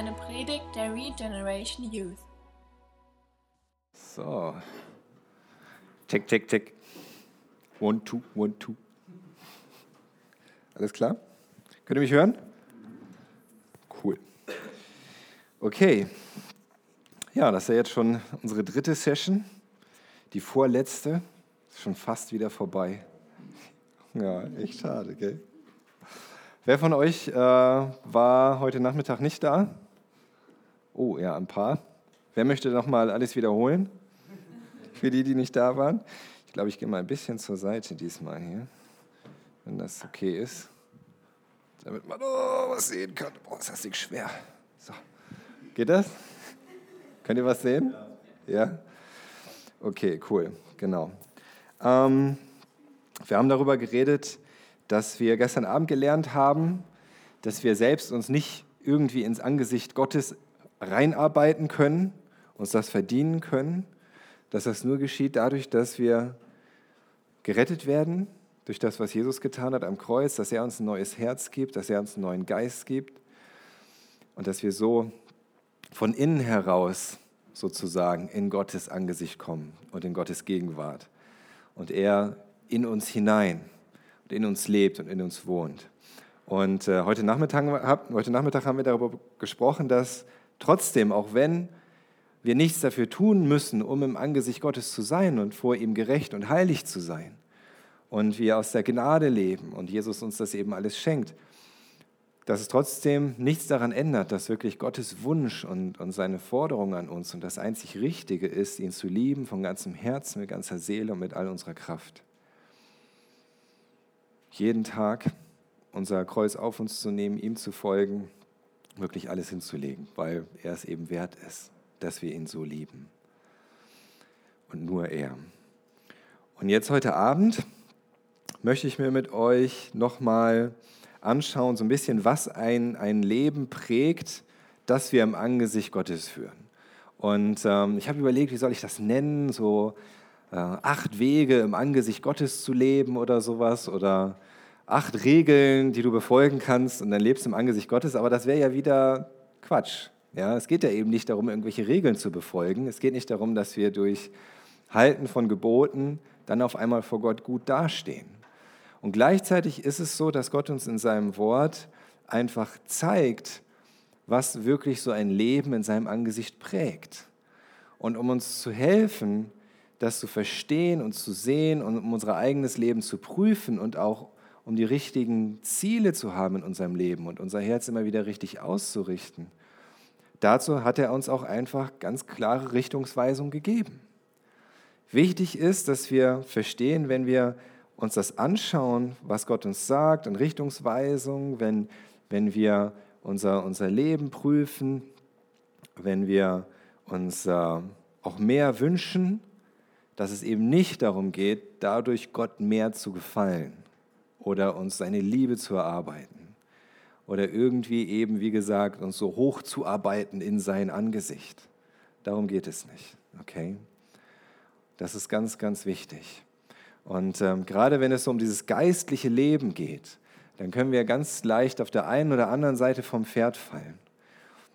eine Predigt der Regeneration Youth. So. Check, check, check. One, two, one, two. Alles klar? Könnt ihr mich hören? Cool. Okay. Ja, das ist ja jetzt schon unsere dritte Session. Die vorletzte. Ist schon fast wieder vorbei. Ja, echt schade, gell? Wer von euch äh, war heute Nachmittag nicht da? Oh, ja, ein paar. Wer möchte nochmal alles wiederholen? Für die, die nicht da waren. Ich glaube, ich gehe mal ein bisschen zur Seite diesmal hier, wenn das okay ist. Damit man oh, was sehen kann. Boah, ist das Ding schwer. So. Geht das? Könnt ihr was sehen? Ja? Okay, cool. Genau. Ähm, wir haben darüber geredet, dass wir gestern Abend gelernt haben, dass wir selbst uns nicht irgendwie ins Angesicht Gottes reinarbeiten können, uns das verdienen können, dass das nur geschieht dadurch, dass wir gerettet werden, durch das, was Jesus getan hat am Kreuz, dass er uns ein neues Herz gibt, dass er uns einen neuen Geist gibt und dass wir so von innen heraus sozusagen in Gottes Angesicht kommen und in Gottes Gegenwart und er in uns hinein in uns lebt und in uns wohnt. Und äh, heute, Nachmittag, heute Nachmittag haben wir darüber gesprochen, dass trotzdem, auch wenn wir nichts dafür tun müssen, um im Angesicht Gottes zu sein und vor ihm gerecht und heilig zu sein, und wir aus der Gnade leben und Jesus uns das eben alles schenkt, dass es trotzdem nichts daran ändert, dass wirklich Gottes Wunsch und, und seine Forderung an uns und das einzig Richtige ist, ihn zu lieben von ganzem Herzen, mit ganzer Seele und mit all unserer Kraft. Jeden Tag unser Kreuz auf uns zu nehmen, ihm zu folgen, wirklich alles hinzulegen, weil er es eben wert ist, dass wir ihn so lieben. Und nur er. Und jetzt heute Abend möchte ich mir mit euch nochmal anschauen, so ein bisschen, was ein, ein Leben prägt, das wir im Angesicht Gottes führen. Und ähm, ich habe überlegt, wie soll ich das nennen, so äh, acht Wege im Angesicht Gottes zu leben oder sowas oder acht Regeln, die du befolgen kannst und dann lebst im Angesicht Gottes, aber das wäre ja wieder Quatsch. Ja, es geht ja eben nicht darum, irgendwelche Regeln zu befolgen. Es geht nicht darum, dass wir durch Halten von Geboten dann auf einmal vor Gott gut dastehen. Und gleichzeitig ist es so, dass Gott uns in seinem Wort einfach zeigt, was wirklich so ein Leben in seinem Angesicht prägt. Und um uns zu helfen, das zu verstehen und zu sehen und um unser eigenes Leben zu prüfen und auch um die richtigen Ziele zu haben in unserem Leben und unser Herz immer wieder richtig auszurichten. Dazu hat er uns auch einfach ganz klare Richtungsweisung gegeben. Wichtig ist, dass wir verstehen, wenn wir uns das anschauen, was Gott uns sagt und Richtungsweisung, wenn, wenn wir unser, unser Leben prüfen, wenn wir uns äh, auch mehr wünschen, dass es eben nicht darum geht, dadurch Gott mehr zu gefallen oder uns seine Liebe zu erarbeiten oder irgendwie eben, wie gesagt, uns so hoch zu arbeiten in sein Angesicht. Darum geht es nicht, okay? Das ist ganz, ganz wichtig. Und ähm, gerade wenn es um dieses geistliche Leben geht, dann können wir ganz leicht auf der einen oder anderen Seite vom Pferd fallen.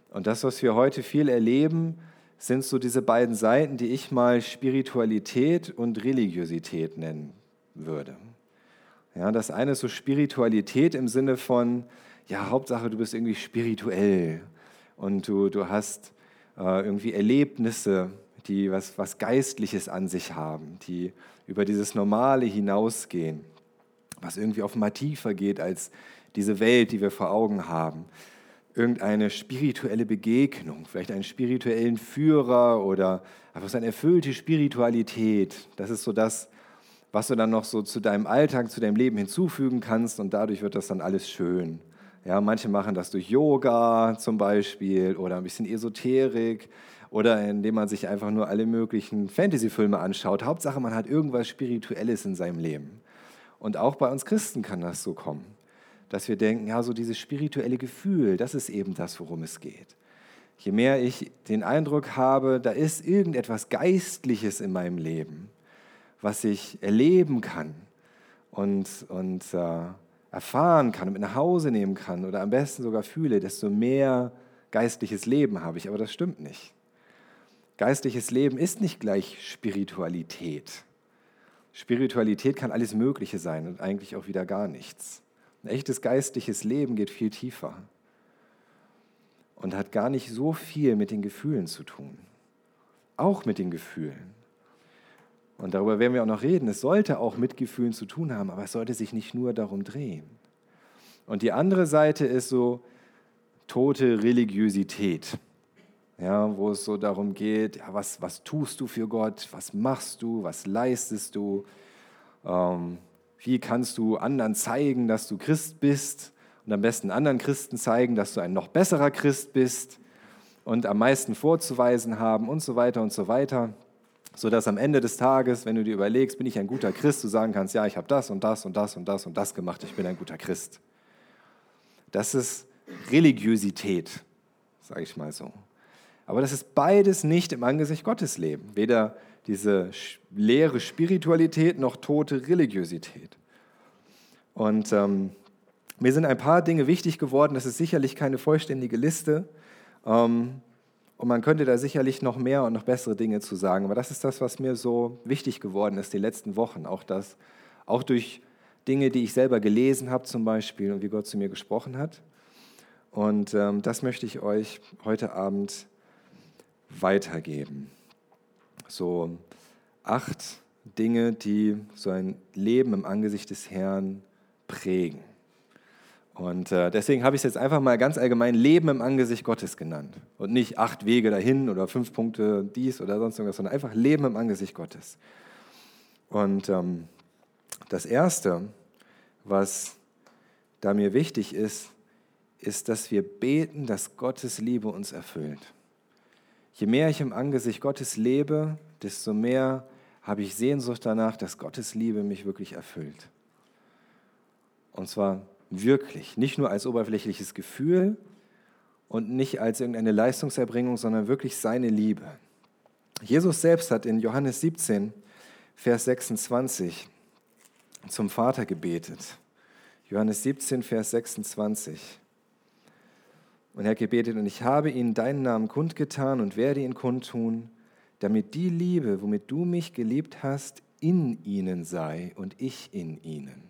Und das, was wir heute viel erleben, sind so diese beiden Seiten, die ich mal Spiritualität und Religiosität nennen würde. Ja, das eine ist so Spiritualität im Sinne von, ja, Hauptsache du bist irgendwie spirituell und du, du hast äh, irgendwie Erlebnisse, die was, was Geistliches an sich haben, die über dieses Normale hinausgehen, was irgendwie auf mal tiefer geht als diese Welt, die wir vor Augen haben irgendeine spirituelle Begegnung, vielleicht einen spirituellen Führer oder einfach so eine erfüllte Spiritualität. Das ist so das, was du dann noch so zu deinem Alltag, zu deinem Leben hinzufügen kannst und dadurch wird das dann alles schön. Ja, manche machen das durch Yoga zum Beispiel oder ein bisschen Esoterik oder indem man sich einfach nur alle möglichen Fantasy-Filme anschaut. Hauptsache, man hat irgendwas Spirituelles in seinem Leben. Und auch bei uns Christen kann das so kommen dass wir denken, ja, so dieses spirituelle Gefühl, das ist eben das, worum es geht. Je mehr ich den Eindruck habe, da ist irgendetwas Geistliches in meinem Leben, was ich erleben kann und, und äh, erfahren kann und mit nach Hause nehmen kann oder am besten sogar fühle, desto mehr geistliches Leben habe ich, aber das stimmt nicht. Geistliches Leben ist nicht gleich Spiritualität. Spiritualität kann alles Mögliche sein und eigentlich auch wieder gar nichts. Ein echtes geistliches Leben geht viel tiefer und hat gar nicht so viel mit den Gefühlen zu tun. Auch mit den Gefühlen. Und darüber werden wir auch noch reden. Es sollte auch mit Gefühlen zu tun haben, aber es sollte sich nicht nur darum drehen. Und die andere Seite ist so tote Religiosität, ja, wo es so darum geht, ja, was, was tust du für Gott, was machst du, was leistest du, ähm, wie kannst du anderen zeigen, dass du Christ bist? Und am besten anderen Christen zeigen, dass du ein noch besserer Christ bist und am meisten vorzuweisen haben und so weiter und so weiter, sodass am Ende des Tages, wenn du dir überlegst, bin ich ein guter Christ, du sagen kannst, ja, ich habe das und das und das und das und das gemacht, ich bin ein guter Christ. Das ist Religiosität, sage ich mal so. Aber das ist beides nicht im Angesicht Gottes leben. Weder diese leere Spiritualität noch tote Religiosität. Und ähm, mir sind ein paar Dinge wichtig geworden. Das ist sicherlich keine vollständige Liste. Ähm, und man könnte da sicherlich noch mehr und noch bessere Dinge zu sagen. Aber das ist das, was mir so wichtig geworden ist die letzten Wochen. Auch, das, auch durch Dinge, die ich selber gelesen habe zum Beispiel und wie Gott zu mir gesprochen hat. Und ähm, das möchte ich euch heute Abend weitergeben. So acht Dinge, die so ein Leben im Angesicht des Herrn prägen. Und äh, deswegen habe ich es jetzt einfach mal ganz allgemein Leben im Angesicht Gottes genannt. Und nicht acht Wege dahin oder fünf Punkte dies oder sonst irgendwas, sondern einfach Leben im Angesicht Gottes. Und ähm, das Erste, was da mir wichtig ist, ist, dass wir beten, dass Gottes Liebe uns erfüllt. Je mehr ich im Angesicht Gottes lebe, desto mehr habe ich Sehnsucht danach, dass Gottes Liebe mich wirklich erfüllt. Und zwar wirklich, nicht nur als oberflächliches Gefühl und nicht als irgendeine Leistungserbringung, sondern wirklich seine Liebe. Jesus selbst hat in Johannes 17, Vers 26 zum Vater gebetet. Johannes 17, Vers 26. Und er hat gebetet, und ich habe ihnen deinen Namen kundgetan und werde ihn kundtun, damit die Liebe, womit du mich geliebt hast, in ihnen sei und ich in ihnen.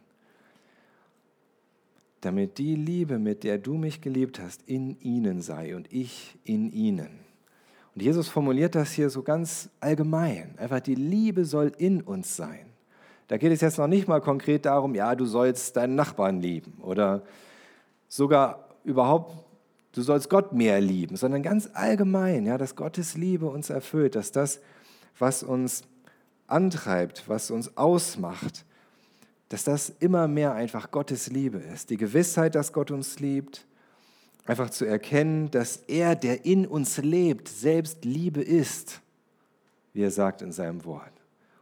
Damit die Liebe, mit der du mich geliebt hast, in ihnen sei und ich in ihnen. Und Jesus formuliert das hier so ganz allgemein. Einfach die Liebe soll in uns sein. Da geht es jetzt noch nicht mal konkret darum, ja, du sollst deinen Nachbarn lieben oder sogar überhaupt du sollst Gott mehr lieben, sondern ganz allgemein, ja, dass Gottes Liebe uns erfüllt, dass das, was uns antreibt, was uns ausmacht, dass das immer mehr einfach Gottes Liebe ist. Die Gewissheit, dass Gott uns liebt, einfach zu erkennen, dass er, der in uns lebt, selbst Liebe ist, wie er sagt in seinem Wort.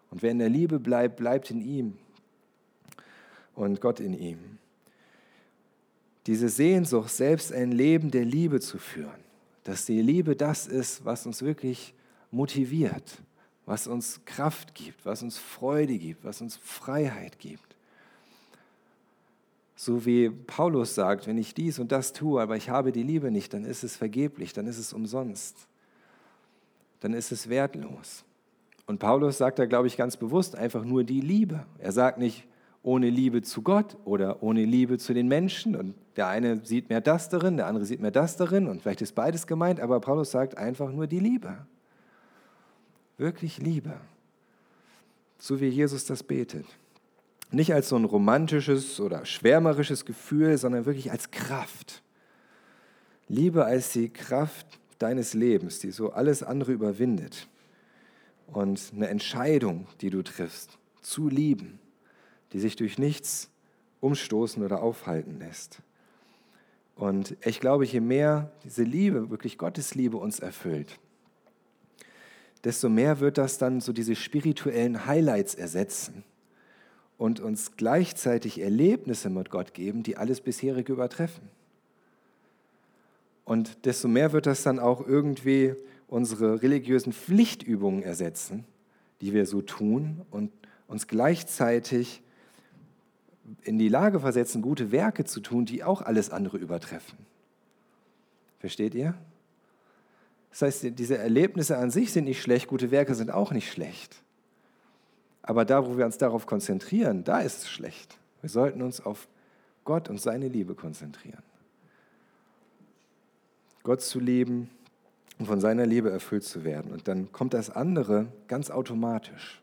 Und wer in der Liebe bleibt, bleibt in ihm und Gott in ihm diese Sehnsucht, selbst ein Leben der Liebe zu führen. Dass die Liebe das ist, was uns wirklich motiviert, was uns Kraft gibt, was uns Freude gibt, was uns Freiheit gibt. So wie Paulus sagt, wenn ich dies und das tue, aber ich habe die Liebe nicht, dann ist es vergeblich, dann ist es umsonst, dann ist es wertlos. Und Paulus sagt da, glaube ich, ganz bewusst einfach nur die Liebe. Er sagt nicht, ohne Liebe zu Gott oder ohne Liebe zu den Menschen. Und der eine sieht mehr das darin, der andere sieht mehr das darin. Und vielleicht ist beides gemeint, aber Paulus sagt einfach nur die Liebe. Wirklich Liebe. So wie Jesus das betet. Nicht als so ein romantisches oder schwärmerisches Gefühl, sondern wirklich als Kraft. Liebe als die Kraft deines Lebens, die so alles andere überwindet. Und eine Entscheidung, die du triffst, zu lieben die sich durch nichts umstoßen oder aufhalten lässt. Und ich glaube, je mehr diese Liebe, wirklich Gottes Liebe uns erfüllt, desto mehr wird das dann so diese spirituellen Highlights ersetzen und uns gleichzeitig Erlebnisse mit Gott geben, die alles bisherige übertreffen. Und desto mehr wird das dann auch irgendwie unsere religiösen Pflichtübungen ersetzen, die wir so tun und uns gleichzeitig in die Lage versetzen, gute Werke zu tun, die auch alles andere übertreffen. Versteht ihr? Das heißt, diese Erlebnisse an sich sind nicht schlecht, gute Werke sind auch nicht schlecht. Aber da, wo wir uns darauf konzentrieren, da ist es schlecht. Wir sollten uns auf Gott und seine Liebe konzentrieren. Gott zu lieben und von seiner Liebe erfüllt zu werden. Und dann kommt das andere ganz automatisch.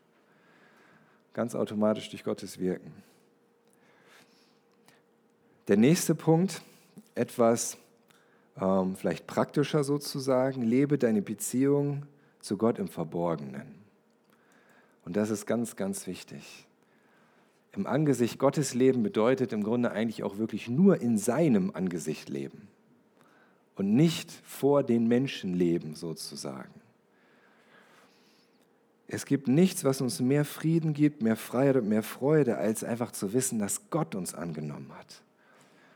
Ganz automatisch durch Gottes Wirken. Der nächste Punkt, etwas ähm, vielleicht praktischer sozusagen, lebe deine Beziehung zu Gott im Verborgenen. Und das ist ganz, ganz wichtig. Im Angesicht Gottes leben bedeutet im Grunde eigentlich auch wirklich nur in seinem Angesicht leben und nicht vor den Menschen leben sozusagen. Es gibt nichts, was uns mehr Frieden gibt, mehr Freiheit und mehr Freude, als einfach zu wissen, dass Gott uns angenommen hat.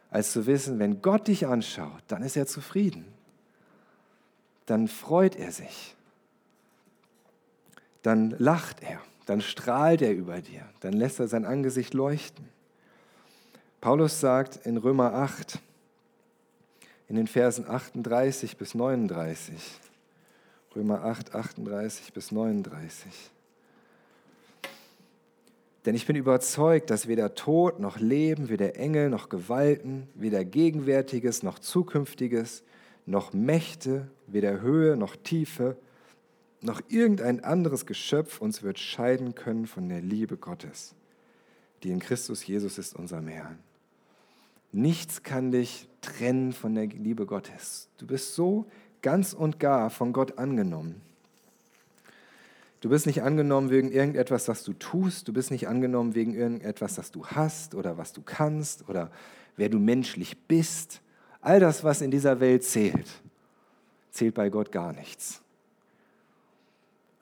Als zu wissen, wenn Gott dich anschaut, dann ist er zufrieden. Dann freut er sich. Dann lacht er. Dann strahlt er über dir. Dann lässt er sein Angesicht leuchten. Paulus sagt in Römer 8, in den Versen 38 bis 39. Römer 8, 38 bis 39. Denn ich bin überzeugt, dass weder Tod noch Leben, weder Engel noch Gewalten, weder Gegenwärtiges noch Zukünftiges, noch Mächte, weder Höhe noch Tiefe, noch irgendein anderes Geschöpf uns wird scheiden können von der Liebe Gottes, die in Christus Jesus ist, unserem Herrn. Nichts kann dich trennen von der Liebe Gottes. Du bist so ganz und gar von Gott angenommen. Du bist nicht angenommen wegen irgendetwas, das du tust. Du bist nicht angenommen wegen irgendetwas, das du hast oder was du kannst oder wer du menschlich bist. All das, was in dieser Welt zählt, zählt bei Gott gar nichts.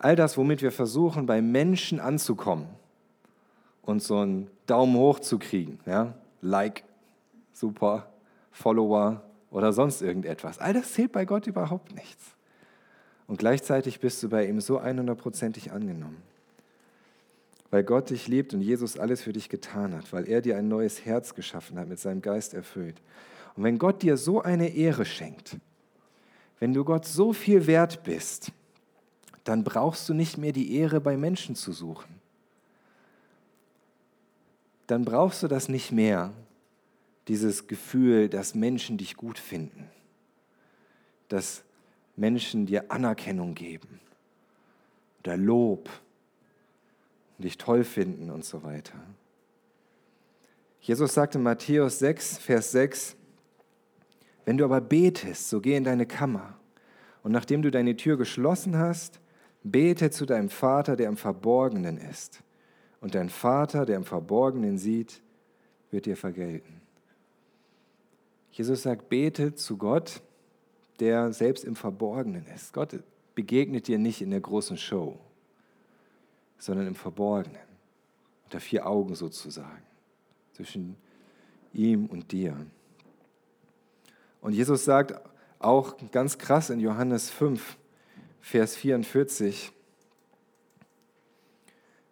All das, womit wir versuchen, bei Menschen anzukommen und so einen Daumen hoch zu kriegen, ja? Like, super, Follower oder sonst irgendetwas. All das zählt bei Gott überhaupt nichts. Und gleichzeitig bist du bei ihm so 100%ig angenommen. Weil Gott dich liebt und Jesus alles für dich getan hat, weil er dir ein neues Herz geschaffen hat, mit seinem Geist erfüllt. Und wenn Gott dir so eine Ehre schenkt, wenn du Gott so viel wert bist, dann brauchst du nicht mehr die Ehre bei Menschen zu suchen. Dann brauchst du das nicht mehr, dieses Gefühl, dass Menschen dich gut finden, dass Menschen dir Anerkennung geben oder Lob, dich toll finden und so weiter. Jesus sagte in Matthäus 6, Vers 6, wenn du aber betest, so geh in deine Kammer und nachdem du deine Tür geschlossen hast, bete zu deinem Vater, der im Verborgenen ist. Und dein Vater, der im Verborgenen sieht, wird dir vergelten. Jesus sagt, bete zu Gott, der selbst im Verborgenen ist. Gott begegnet dir nicht in der großen Show, sondern im Verborgenen, unter vier Augen sozusagen, zwischen ihm und dir. Und Jesus sagt auch ganz krass in Johannes 5, Vers 44,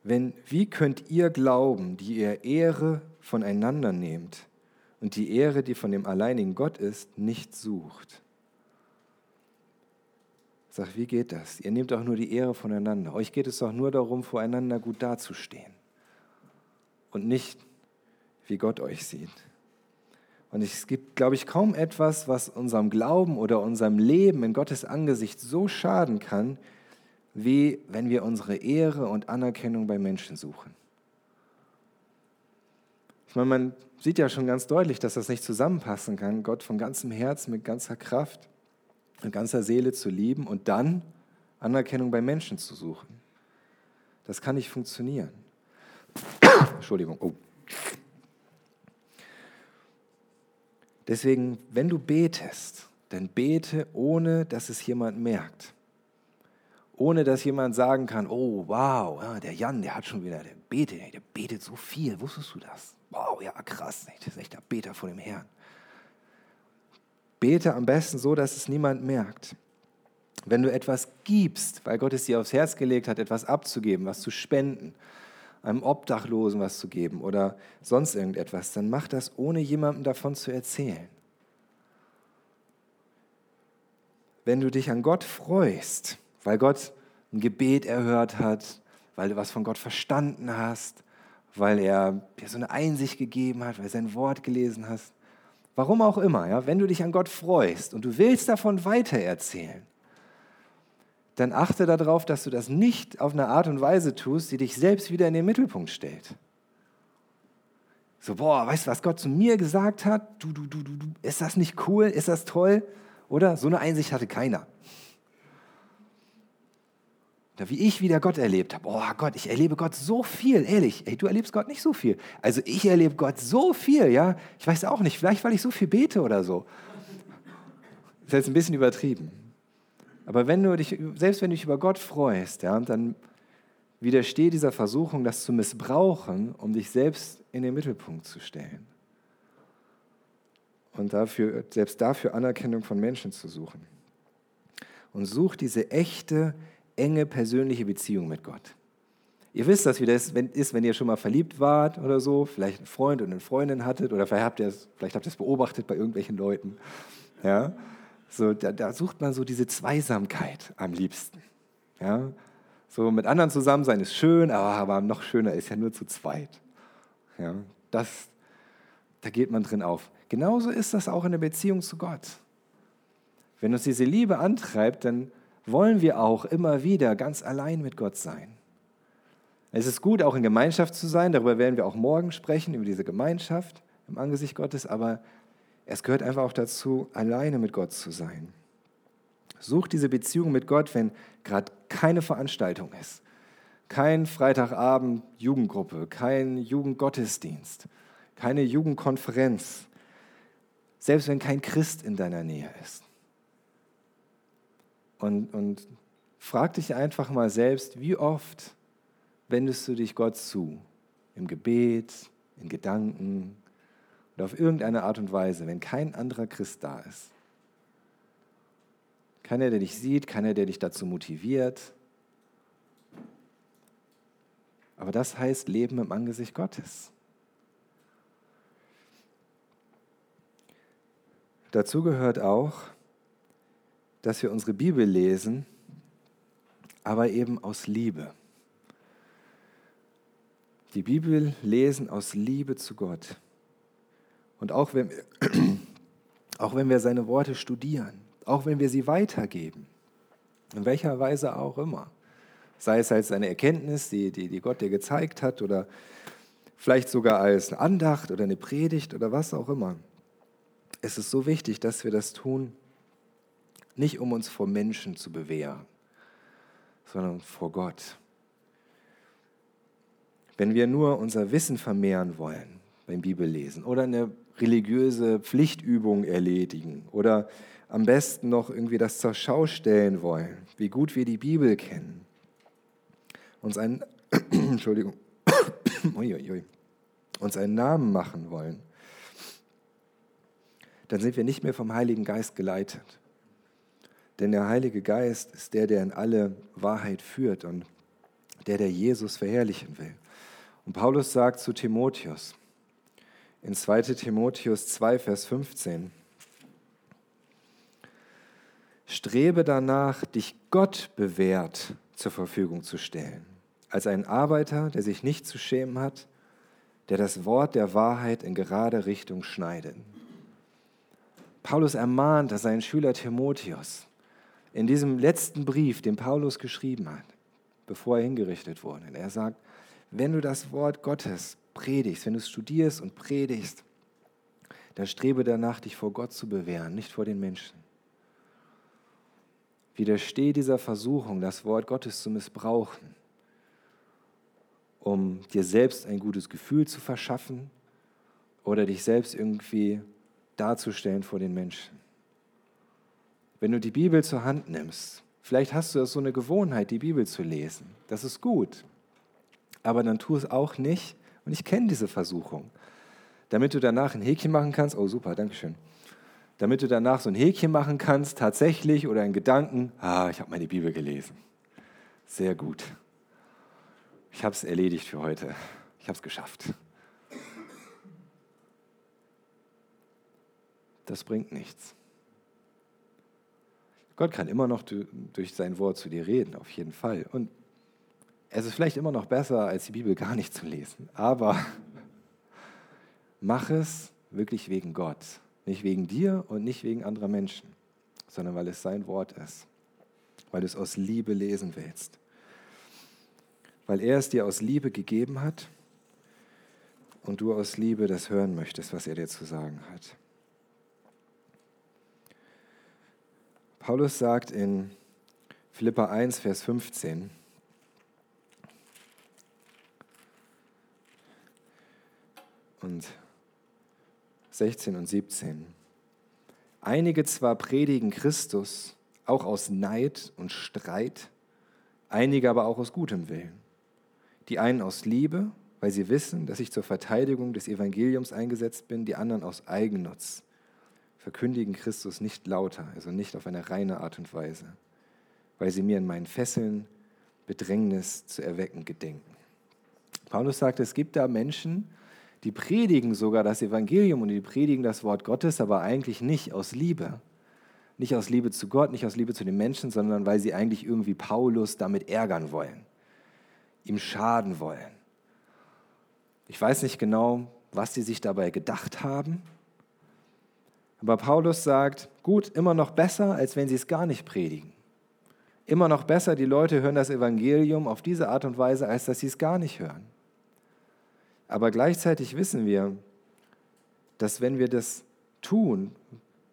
wenn, wie könnt ihr glauben, die ihr Ehre voneinander nehmt, und die Ehre, die von dem alleinigen Gott ist, nicht sucht. Sag, wie geht das? Ihr nehmt doch nur die Ehre voneinander. Euch geht es doch nur darum, voreinander gut dazustehen. Und nicht, wie Gott euch sieht. Und es gibt, glaube ich, kaum etwas, was unserem Glauben oder unserem Leben in Gottes Angesicht so schaden kann, wie wenn wir unsere Ehre und Anerkennung bei Menschen suchen. Ich meine, man sieht ja schon ganz deutlich, dass das nicht zusammenpassen kann, Gott von ganzem Herzen, mit ganzer Kraft, mit ganzer Seele zu lieben und dann Anerkennung bei Menschen zu suchen. Das kann nicht funktionieren. Entschuldigung. Oh. Deswegen, wenn du betest, dann bete, ohne dass es jemand merkt ohne dass jemand sagen kann, oh wow, der Jan, der hat schon wieder, der betet, der betet so viel, wusstest du das? Wow, ja krass, das ist echt der Beter vor dem Herrn. Bete am besten so, dass es niemand merkt. Wenn du etwas gibst, weil Gott es dir aufs Herz gelegt hat, etwas abzugeben, was zu spenden, einem Obdachlosen was zu geben oder sonst irgendetwas, dann mach das, ohne jemandem davon zu erzählen. wenn du dich an Gott freust, weil Gott ein Gebet erhört hat, weil du was von Gott verstanden hast, weil er dir so eine Einsicht gegeben hat, weil du sein Wort gelesen hast. Warum auch immer, ja, wenn du dich an Gott freust und du willst davon weitererzählen, dann achte darauf, dass du das nicht auf eine Art und Weise tust, die dich selbst wieder in den Mittelpunkt stellt. So, boah, weißt du, was Gott zu mir gesagt hat? Du, du, du, du, ist das nicht cool? Ist das toll? Oder? So eine Einsicht hatte keiner. Oder wie ich wieder Gott erlebt habe. Oh Gott, ich erlebe Gott so viel, ehrlich. Ey, du erlebst Gott nicht so viel. Also ich erlebe Gott so viel, ja. Ich weiß auch nicht, vielleicht weil ich so viel bete oder so. Das ist jetzt ein bisschen übertrieben. Aber wenn du dich, selbst wenn du dich über Gott freust, ja, dann widersteh dieser Versuchung, das zu missbrauchen, um dich selbst in den Mittelpunkt zu stellen. Und dafür, selbst dafür Anerkennung von Menschen zu suchen. Und such diese echte, enge persönliche Beziehung mit Gott. Ihr wisst das, wie das ist, wenn ihr schon mal verliebt wart oder so, vielleicht einen Freund und eine Freundin hattet oder vielleicht habt ihr es, vielleicht habt ihr es beobachtet bei irgendwelchen Leuten. Ja? So, da, da, sucht man so diese Zweisamkeit am liebsten. Ja? So mit anderen zusammen sein ist schön, aber, aber noch schöner ist ja nur zu zweit. Ja? Das, da geht man drin auf. Genauso ist das auch in der Beziehung zu Gott. Wenn uns diese Liebe antreibt, dann wollen wir auch immer wieder ganz allein mit Gott sein. Es ist gut, auch in Gemeinschaft zu sein, darüber werden wir auch morgen sprechen, über diese Gemeinschaft im Angesicht Gottes, aber es gehört einfach auch dazu, alleine mit Gott zu sein. Such diese Beziehung mit Gott, wenn gerade keine Veranstaltung ist. Kein Freitagabend Jugendgruppe, kein Jugendgottesdienst, keine Jugendkonferenz. Selbst wenn kein Christ in deiner Nähe ist. Und, und frag dich einfach mal selbst, wie oft wendest du dich Gott zu? Im Gebet, in Gedanken, oder auf irgendeine Art und Weise, wenn kein anderer Christ da ist. Keiner, der dich sieht, keiner, der dich dazu motiviert. Aber das heißt Leben im Angesicht Gottes. Dazu gehört auch, dass wir unsere Bibel lesen, aber eben aus Liebe. Die Bibel lesen aus Liebe zu Gott. Und auch wenn, wir, auch wenn wir seine Worte studieren, auch wenn wir sie weitergeben, in welcher Weise auch immer, sei es als eine Erkenntnis, die, die, die Gott dir gezeigt hat oder vielleicht sogar als eine Andacht oder eine Predigt oder was auch immer. Es ist so wichtig, dass wir das tun, nicht um uns vor Menschen zu bewähren, sondern vor Gott. Wenn wir nur unser Wissen vermehren wollen beim Bibellesen oder eine religiöse Pflichtübungen erledigen oder am besten noch irgendwie das zur Schau stellen wollen, wie gut wir die Bibel kennen, uns einen, Entschuldigung, uns einen Namen machen wollen, dann sind wir nicht mehr vom Heiligen Geist geleitet. Denn der Heilige Geist ist der, der in alle Wahrheit führt und der, der Jesus verherrlichen will. Und Paulus sagt zu Timotheus, in 2 Timotheus 2, Vers 15. Strebe danach, dich Gott bewährt zur Verfügung zu stellen, als ein Arbeiter, der sich nicht zu schämen hat, der das Wort der Wahrheit in gerade Richtung schneidet. Paulus ermahnt seinen Schüler Timotheus in diesem letzten Brief, den Paulus geschrieben hat, bevor er hingerichtet wurde. Er sagt, wenn du das Wort Gottes predigst, wenn du studierst und predigst, dann strebe danach, dich vor Gott zu bewähren, nicht vor den Menschen. Widerstehe dieser Versuchung, das Wort Gottes zu missbrauchen, um dir selbst ein gutes Gefühl zu verschaffen oder dich selbst irgendwie darzustellen vor den Menschen. Wenn du die Bibel zur Hand nimmst, vielleicht hast du so eine Gewohnheit, die Bibel zu lesen. Das ist gut. Aber dann tu es auch nicht, und ich kenne diese Versuchung. Damit du danach ein Häkchen machen kannst, oh super, danke schön. Damit du danach so ein Häkchen machen kannst, tatsächlich oder in Gedanken, ah, ich habe meine Bibel gelesen. Sehr gut. Ich habe es erledigt für heute. Ich habe es geschafft. Das bringt nichts. Gott kann immer noch durch sein Wort zu dir reden, auf jeden Fall. Und es ist vielleicht immer noch besser, als die Bibel gar nicht zu lesen. Aber mach es wirklich wegen Gott. Nicht wegen dir und nicht wegen anderer Menschen, sondern weil es sein Wort ist. Weil du es aus Liebe lesen willst. Weil er es dir aus Liebe gegeben hat und du aus Liebe das hören möchtest, was er dir zu sagen hat. Paulus sagt in Philippa 1, Vers 15, und 16 und 17. Einige zwar predigen Christus, auch aus Neid und Streit, einige aber auch aus gutem Willen. Die einen aus Liebe, weil sie wissen, dass ich zur Verteidigung des Evangeliums eingesetzt bin, die anderen aus Eigennutz, verkündigen Christus nicht lauter, also nicht auf eine reine Art und Weise, weil sie mir in meinen Fesseln Bedrängnis zu erwecken gedenken. Paulus sagt, es gibt da Menschen, die predigen sogar das Evangelium und die predigen das Wort Gottes, aber eigentlich nicht aus Liebe. Nicht aus Liebe zu Gott, nicht aus Liebe zu den Menschen, sondern weil sie eigentlich irgendwie Paulus damit ärgern wollen, ihm schaden wollen. Ich weiß nicht genau, was sie sich dabei gedacht haben, aber Paulus sagt, gut, immer noch besser, als wenn sie es gar nicht predigen. Immer noch besser, die Leute hören das Evangelium auf diese Art und Weise, als dass sie es gar nicht hören. Aber gleichzeitig wissen wir, dass wenn wir das tun,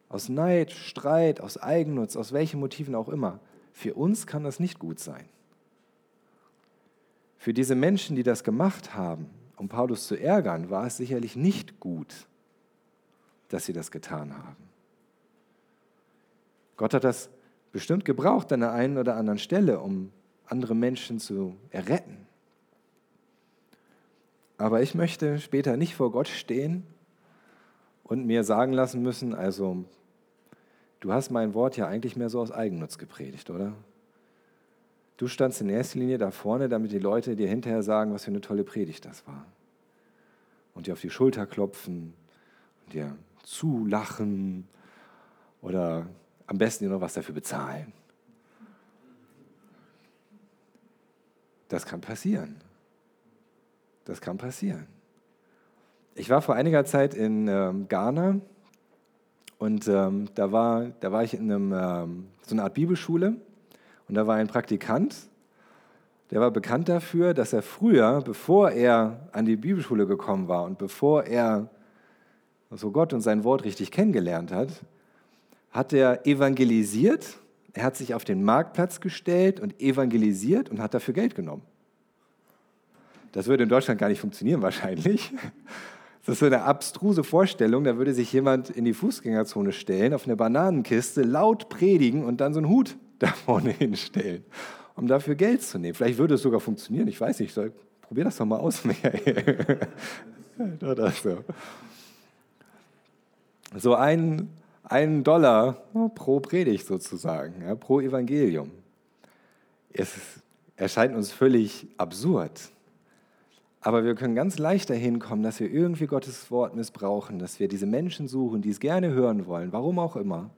aus Neid, Streit, aus Eigennutz, aus welchen Motiven auch immer, für uns kann das nicht gut sein. Für diese Menschen, die das gemacht haben, um Paulus zu ärgern, war es sicherlich nicht gut, dass sie das getan haben. Gott hat das bestimmt gebraucht an der einen oder anderen Stelle, um andere Menschen zu erretten. Aber ich möchte später nicht vor Gott stehen und mir sagen lassen müssen, also du hast mein Wort ja eigentlich mehr so aus Eigennutz gepredigt, oder? Du standst in erster Linie da vorne, damit die Leute dir hinterher sagen, was für eine tolle Predigt das war. Und dir auf die Schulter klopfen und dir zulachen oder am besten dir noch was dafür bezahlen. Das kann passieren. Das kann passieren. Ich war vor einiger Zeit in ähm, Ghana und ähm, da, war, da war ich in einem, ähm, so einer Art Bibelschule und da war ein Praktikant, der war bekannt dafür, dass er früher, bevor er an die Bibelschule gekommen war und bevor er so Gott und sein Wort richtig kennengelernt hat, hat er evangelisiert, er hat sich auf den Marktplatz gestellt und evangelisiert und hat dafür Geld genommen. Das würde in Deutschland gar nicht funktionieren wahrscheinlich. Das ist so eine abstruse Vorstellung, da würde sich jemand in die Fußgängerzone stellen, auf eine Bananenkiste, laut predigen und dann so einen Hut da vorne hinstellen, um dafür Geld zu nehmen. Vielleicht würde es sogar funktionieren, ich weiß nicht. Soll, probier das doch mal aus, Michael. So. So ein, ein Dollar pro Predigt sozusagen, ja, pro Evangelium. Es erscheint uns völlig absurd. Aber wir können ganz leicht dahin kommen, dass wir irgendwie Gottes Wort missbrauchen, dass wir diese Menschen suchen, die es gerne hören wollen, warum auch immer,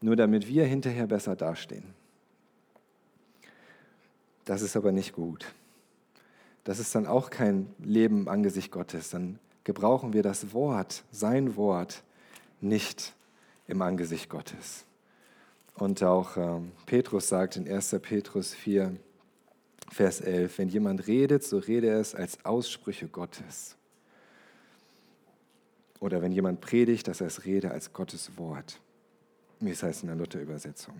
nur damit wir hinterher besser dastehen. Das ist aber nicht gut. Das ist dann auch kein Leben im Angesicht Gottes. Dann gebrauchen wir das Wort, sein Wort, nicht im Angesicht Gottes. Und auch äh, Petrus sagt in 1. Petrus 4, Vers 11, wenn jemand redet, so rede er es als Aussprüche Gottes. Oder wenn jemand predigt, dass er es rede als Gottes Wort. Wie es heißt in der Luther-Übersetzung.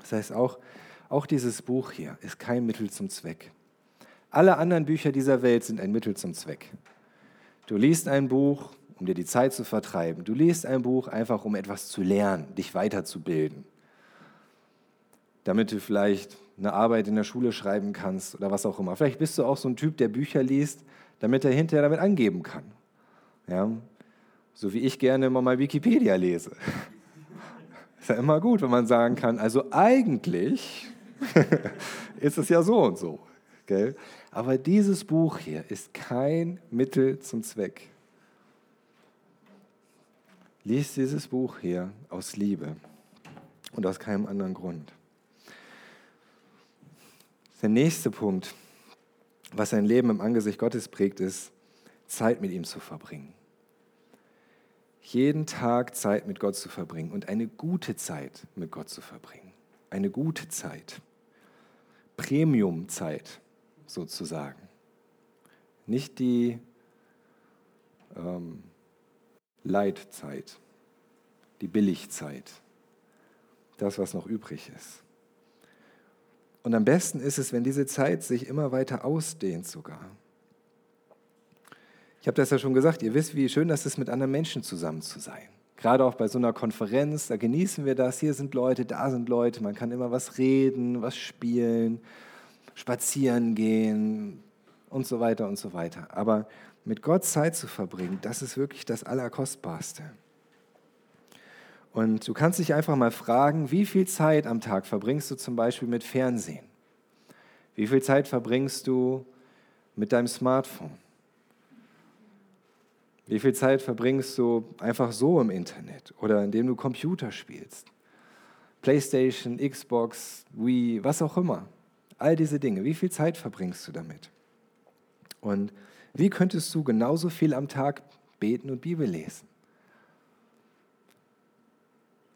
Das heißt, auch, auch dieses Buch hier ist kein Mittel zum Zweck. Alle anderen Bücher dieser Welt sind ein Mittel zum Zweck. Du liest ein Buch, um dir die Zeit zu vertreiben. Du liest ein Buch einfach, um etwas zu lernen, dich weiterzubilden. Damit du vielleicht eine Arbeit in der Schule schreiben kannst oder was auch immer. Vielleicht bist du auch so ein Typ, der Bücher liest, damit er hinterher damit angeben kann. Ja? So wie ich gerne immer mal Wikipedia lese. Ist ja immer gut, wenn man sagen kann, also eigentlich ist es ja so und so. Gell? Aber dieses Buch hier ist kein Mittel zum Zweck. Lies dieses Buch hier aus Liebe. und aus keinem anderen Grund. Der nächste Punkt, was sein Leben im Angesicht Gottes prägt, ist, Zeit mit ihm zu verbringen. Jeden Tag Zeit mit Gott zu verbringen und eine gute Zeit mit Gott zu verbringen. Eine gute Zeit. Premium-Zeit sozusagen. Nicht die ähm, Leitzeit, die Billigzeit, das, was noch übrig ist. Und am besten ist es, wenn diese Zeit sich immer weiter ausdehnt sogar. Ich habe das ja schon gesagt, ihr wisst, wie schön das ist, mit anderen Menschen zusammen zu sein. Gerade auch bei so einer Konferenz, da genießen wir das. Hier sind Leute, da sind Leute, man kann immer was reden, was spielen, spazieren gehen und so weiter und so weiter. Aber mit Gott Zeit zu verbringen, das ist wirklich das Allerkostbarste. Und du kannst dich einfach mal fragen, wie viel Zeit am Tag verbringst du zum Beispiel mit Fernsehen? Wie viel Zeit verbringst du mit deinem Smartphone? Wie viel Zeit verbringst du einfach so im Internet oder indem du Computer spielst? PlayStation, Xbox, Wii, was auch immer. All diese Dinge. Wie viel Zeit verbringst du damit? Und wie könntest du genauso viel am Tag beten und Bibel lesen?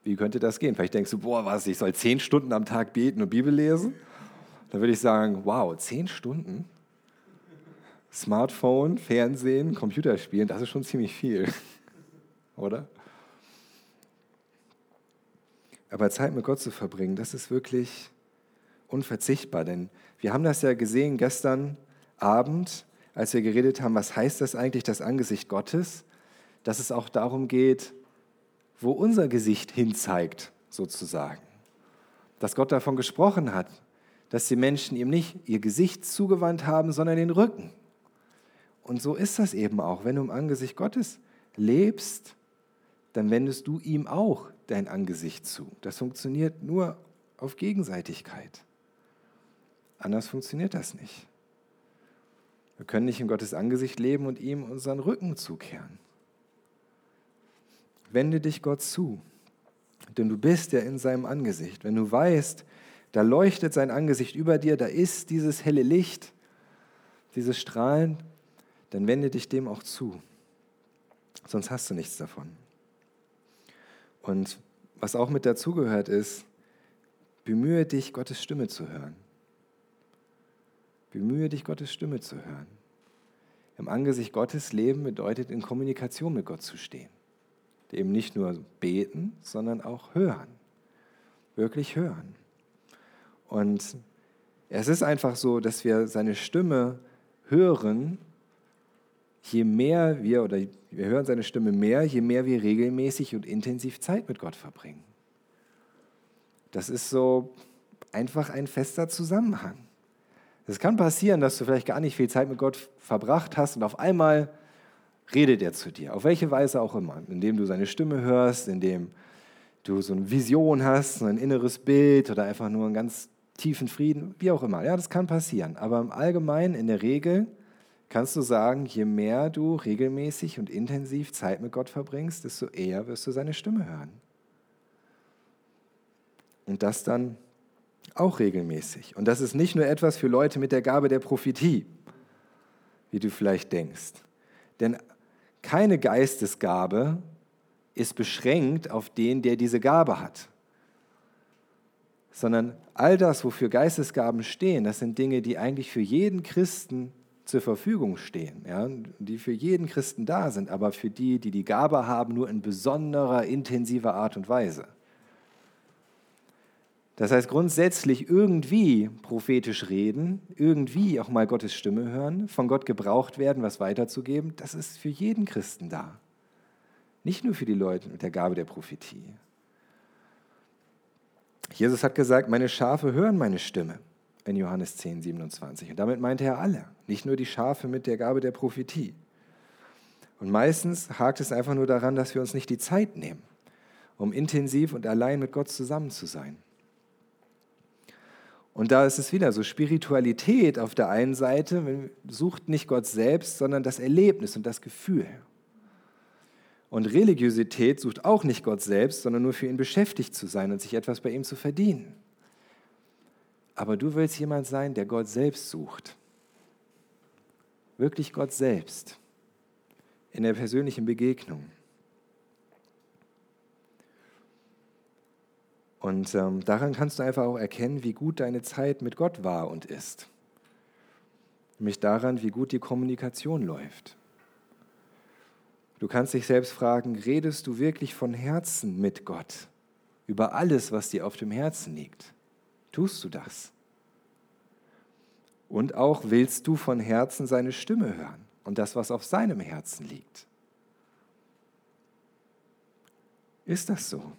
Wie könnte das gehen? Vielleicht denkst du, boah, was, ich soll zehn Stunden am Tag beten und Bibel lesen? Dann würde ich sagen, wow, zehn Stunden? Smartphone, Fernsehen, Computerspielen, das ist schon ziemlich viel, oder? Aber Zeit mit Gott zu verbringen, das ist wirklich unverzichtbar, denn wir haben das ja gesehen gestern Abend, als wir geredet haben, was heißt das eigentlich, das Angesicht Gottes, dass es auch darum geht, wo unser Gesicht hinzeigt, sozusagen. Dass Gott davon gesprochen hat, dass die Menschen ihm nicht ihr Gesicht zugewandt haben, sondern den Rücken. Und so ist das eben auch. Wenn du im Angesicht Gottes lebst, dann wendest du ihm auch dein Angesicht zu. Das funktioniert nur auf Gegenseitigkeit. Anders funktioniert das nicht. Wir können nicht in Gottes Angesicht leben und ihm unseren Rücken zukehren. Wende dich Gott zu, denn du bist ja in seinem Angesicht. Wenn du weißt, da leuchtet sein Angesicht über dir, da ist dieses helle Licht, dieses Strahlen, dann wende dich dem auch zu. Sonst hast du nichts davon. Und was auch mit dazugehört ist, bemühe dich, Gottes Stimme zu hören. Bemühe dich, Gottes Stimme zu hören. Im Angesicht Gottes leben bedeutet, in Kommunikation mit Gott zu stehen eben nicht nur beten, sondern auch hören. Wirklich hören. Und es ist einfach so, dass wir seine Stimme hören, je mehr wir, oder wir hören seine Stimme mehr, je mehr wir regelmäßig und intensiv Zeit mit Gott verbringen. Das ist so einfach ein fester Zusammenhang. Es kann passieren, dass du vielleicht gar nicht viel Zeit mit Gott verbracht hast und auf einmal redet er zu dir, auf welche Weise auch immer, indem du seine Stimme hörst, indem du so eine Vision hast, so ein inneres Bild oder einfach nur einen ganz tiefen Frieden, wie auch immer. Ja, das kann passieren. Aber im Allgemeinen, in der Regel, kannst du sagen, je mehr du regelmäßig und intensiv Zeit mit Gott verbringst, desto eher wirst du seine Stimme hören. Und das dann auch regelmäßig. Und das ist nicht nur etwas für Leute mit der Gabe der Prophetie, wie du vielleicht denkst. Denn keine Geistesgabe ist beschränkt auf den, der diese Gabe hat, sondern all das, wofür Geistesgaben stehen, das sind Dinge, die eigentlich für jeden Christen zur Verfügung stehen, ja, die für jeden Christen da sind, aber für die, die die Gabe haben, nur in besonderer, intensiver Art und Weise. Das heißt grundsätzlich irgendwie prophetisch reden, irgendwie auch mal Gottes Stimme hören, von Gott gebraucht werden, was weiterzugeben, das ist für jeden Christen da. Nicht nur für die Leute mit der Gabe der Prophetie. Jesus hat gesagt, meine Schafe hören meine Stimme in Johannes 10, 27. Und damit meinte er alle, nicht nur die Schafe mit der Gabe der Prophetie. Und meistens hakt es einfach nur daran, dass wir uns nicht die Zeit nehmen, um intensiv und allein mit Gott zusammen zu sein. Und da ist es wieder so, Spiritualität auf der einen Seite sucht nicht Gott selbst, sondern das Erlebnis und das Gefühl. Und Religiosität sucht auch nicht Gott selbst, sondern nur für ihn beschäftigt zu sein und sich etwas bei ihm zu verdienen. Aber du willst jemand sein, der Gott selbst sucht. Wirklich Gott selbst. In der persönlichen Begegnung. Und ähm, daran kannst du einfach auch erkennen, wie gut deine Zeit mit Gott war und ist. Nämlich daran, wie gut die Kommunikation läuft. Du kannst dich selbst fragen, redest du wirklich von Herzen mit Gott über alles, was dir auf dem Herzen liegt? Tust du das? Und auch willst du von Herzen seine Stimme hören und das, was auf seinem Herzen liegt? Ist das so?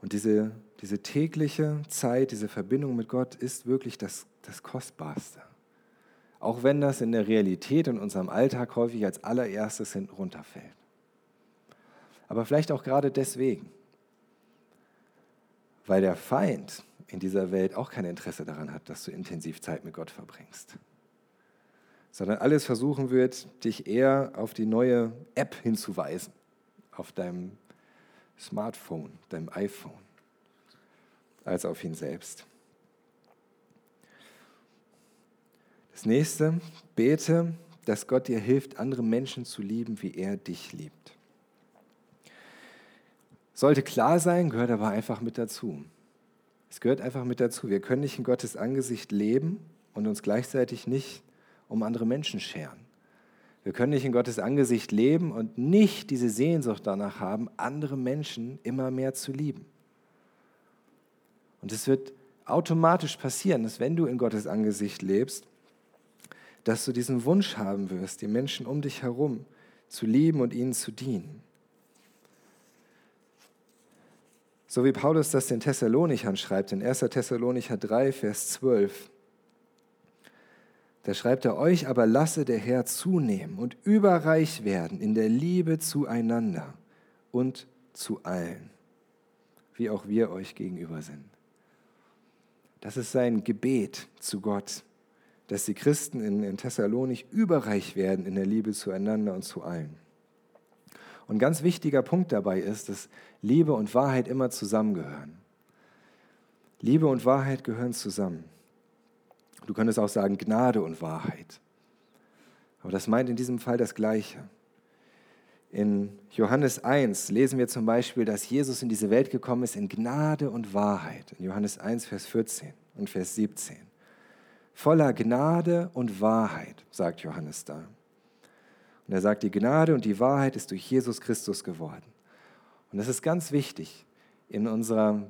Und diese, diese tägliche Zeit, diese Verbindung mit Gott ist wirklich das, das Kostbarste. Auch wenn das in der Realität, in unserem Alltag häufig als allererstes hinten runterfällt. Aber vielleicht auch gerade deswegen, weil der Feind in dieser Welt auch kein Interesse daran hat, dass du intensiv Zeit mit Gott verbringst, sondern alles versuchen wird, dich eher auf die neue App hinzuweisen, auf deinem Smartphone, deinem iPhone, als auf ihn selbst. Das nächste, bete, dass Gott dir hilft, andere Menschen zu lieben, wie er dich liebt. Sollte klar sein, gehört aber einfach mit dazu. Es gehört einfach mit dazu. Wir können nicht in Gottes Angesicht leben und uns gleichzeitig nicht um andere Menschen scheren. Wir können nicht in Gottes Angesicht leben und nicht diese Sehnsucht danach haben, andere Menschen immer mehr zu lieben. Und es wird automatisch passieren, dass wenn du in Gottes Angesicht lebst, dass du diesen Wunsch haben wirst, die Menschen um dich herum zu lieben und ihnen zu dienen. So wie Paulus das den Thessalonichern schreibt, in 1. Thessalonicher 3, Vers 12. Da schreibt er euch, aber lasse der Herr zunehmen und überreich werden in der Liebe zueinander und zu allen, wie auch wir euch gegenüber sind. Das ist sein Gebet zu Gott, dass die Christen in, in Thessalonich überreich werden in der Liebe zueinander und zu allen. Und ein ganz wichtiger Punkt dabei ist, dass Liebe und Wahrheit immer zusammengehören. Liebe und Wahrheit gehören zusammen. Du könntest auch sagen Gnade und Wahrheit. Aber das meint in diesem Fall das Gleiche. In Johannes 1 lesen wir zum Beispiel, dass Jesus in diese Welt gekommen ist in Gnade und Wahrheit. In Johannes 1, Vers 14 und Vers 17. Voller Gnade und Wahrheit, sagt Johannes da. Und er sagt, die Gnade und die Wahrheit ist durch Jesus Christus geworden. Und das ist ganz wichtig in unserer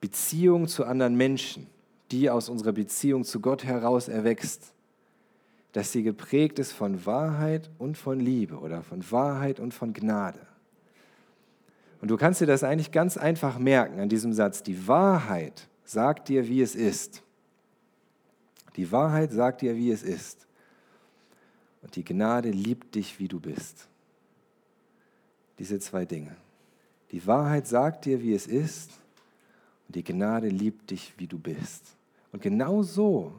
Beziehung zu anderen Menschen die aus unserer Beziehung zu Gott heraus erwächst, dass sie geprägt ist von Wahrheit und von Liebe oder von Wahrheit und von Gnade. Und du kannst dir das eigentlich ganz einfach merken an diesem Satz. Die Wahrheit sagt dir, wie es ist. Die Wahrheit sagt dir, wie es ist. Und die Gnade liebt dich, wie du bist. Diese zwei Dinge. Die Wahrheit sagt dir, wie es ist die Gnade liebt dich, wie du bist. Und genau so